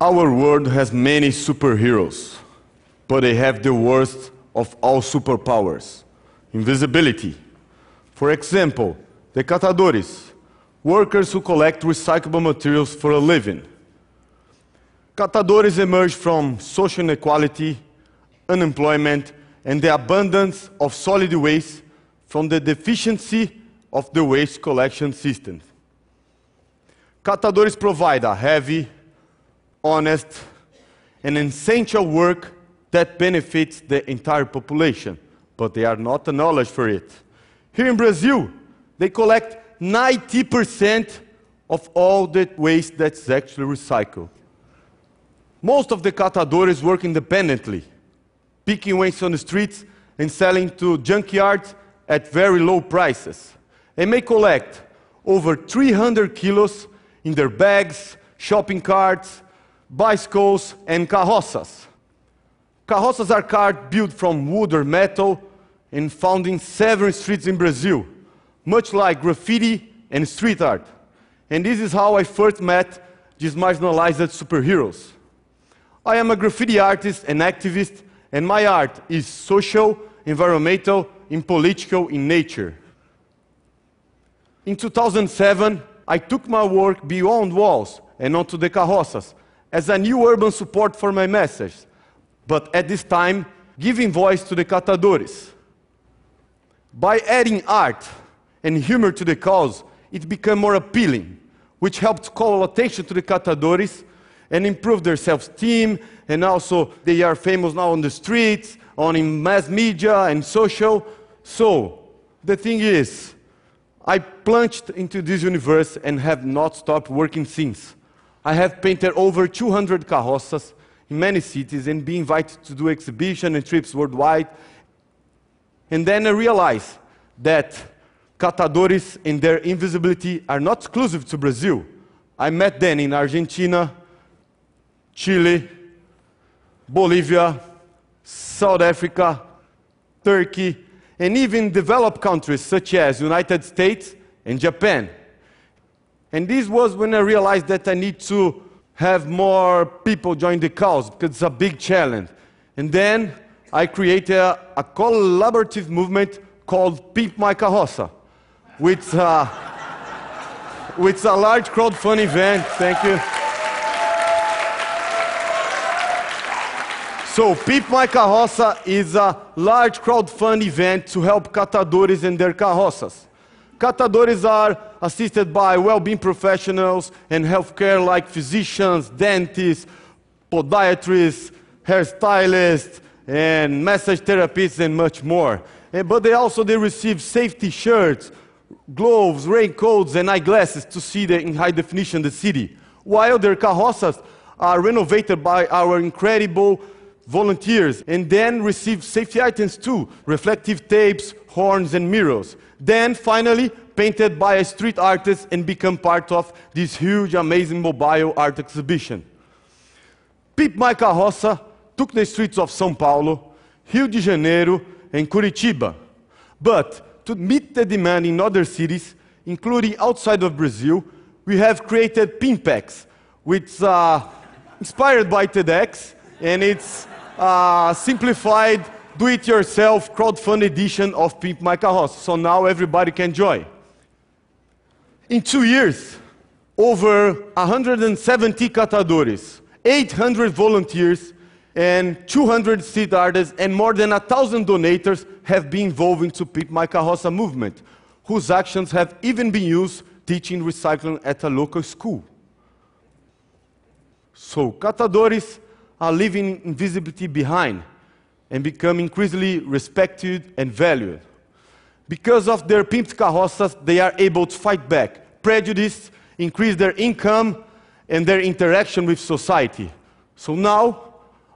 Our world has many superheroes, but they have the worst of all superpowers invisibility. For example, the catadores, workers who collect recyclable materials for a living. Catadores emerge from social inequality, unemployment, and the abundance of solid waste from the deficiency of the waste collection system. Catadores provide a heavy, honest, and essential work that benefits the entire population, but they are not acknowledged for it. Here in Brazil, they collect 90% of all the waste that's actually recycled. Most of the catadores work independently, picking waste on the streets and selling to junkyards at very low prices. They may collect over 300 kilos in their bags, shopping carts, bicycles, and carroças. Carroças are cars built from wood or metal and found in several streets in Brazil, much like graffiti and street art. And this is how I first met these marginalized superheroes. I am a graffiti artist and activist, and my art is social, environmental, and political in nature. In 2007, I took my work beyond walls and onto the carroças as a new urban support for my message, but at this time, giving voice to the catadores. By adding art and humor to the cause, it became more appealing, which helped call attention to the catadores and improve their self-esteem, and also they are famous now on the streets, on in mass media and social. So, the thing is, I plunged into this universe and have not stopped working since. I have painted over 200 carroças in many cities and been invited to do exhibitions and trips worldwide. And then I realized that catadores and their invisibility are not exclusive to Brazil. I met them in Argentina, Chile, Bolivia, South Africa, Turkey, and even developed countries such as United States and Japan. And this was when I realized that I need to have more people join the cause because it's a big challenge. And then I created a, a collaborative movement called Pimp My Carroça, which, uh, which is a large crowdfunding event. Thank you. So, Pimp My Carroça is a large crowdfunding event to help catadores and their carroças. Catadores are assisted by well-being professionals and healthcare like physicians, dentists, podiatrists, hairstylists, and massage therapists, and much more. And, but they also they receive safety shirts, gloves, raincoats, and eyeglasses to see the, in high definition the city. While their carroças are renovated by our incredible volunteers and then receive safety items too, reflective tapes, horns, and mirrors. Then finally painted by a street artist and become part of this huge, amazing mobile art exhibition. Pimp My Carroça took the streets of São Paulo, Rio de Janeiro, and Curitiba. But to meet the demand in other cities, including outside of Brazil, we have created Pimpex, which uh, inspired by TEDx, and it's uh, simplified do-it-yourself crowdfund edition of Pimp My Carroça. So now everybody can join. In two years, over 170 catadores, 800 volunteers, and 200 street artists, and more than 1,000 donators have been involved into Pimp My Carroça movement, whose actions have even been used teaching recycling at a local school. So, catadores are leaving invisibility behind and become increasingly respected and valued. Because of their pimped carroças, they are able to fight back prejudice, increase their income, and their interaction with society. So now,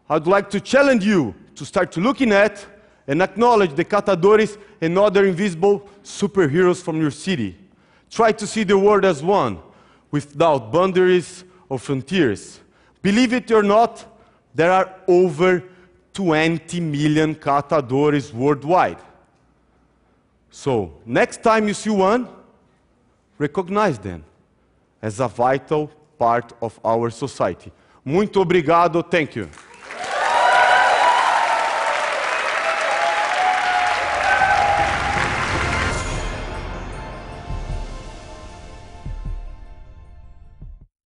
I'd like to challenge you to start looking at and acknowledge the catadores and other invisible superheroes from your city. Try to see the world as one, without boundaries or frontiers. Believe it or not, there are over 20 million catadores worldwide. So, next time you see one, recognize them as a vital part of our society. Muito obrigado. Thank you.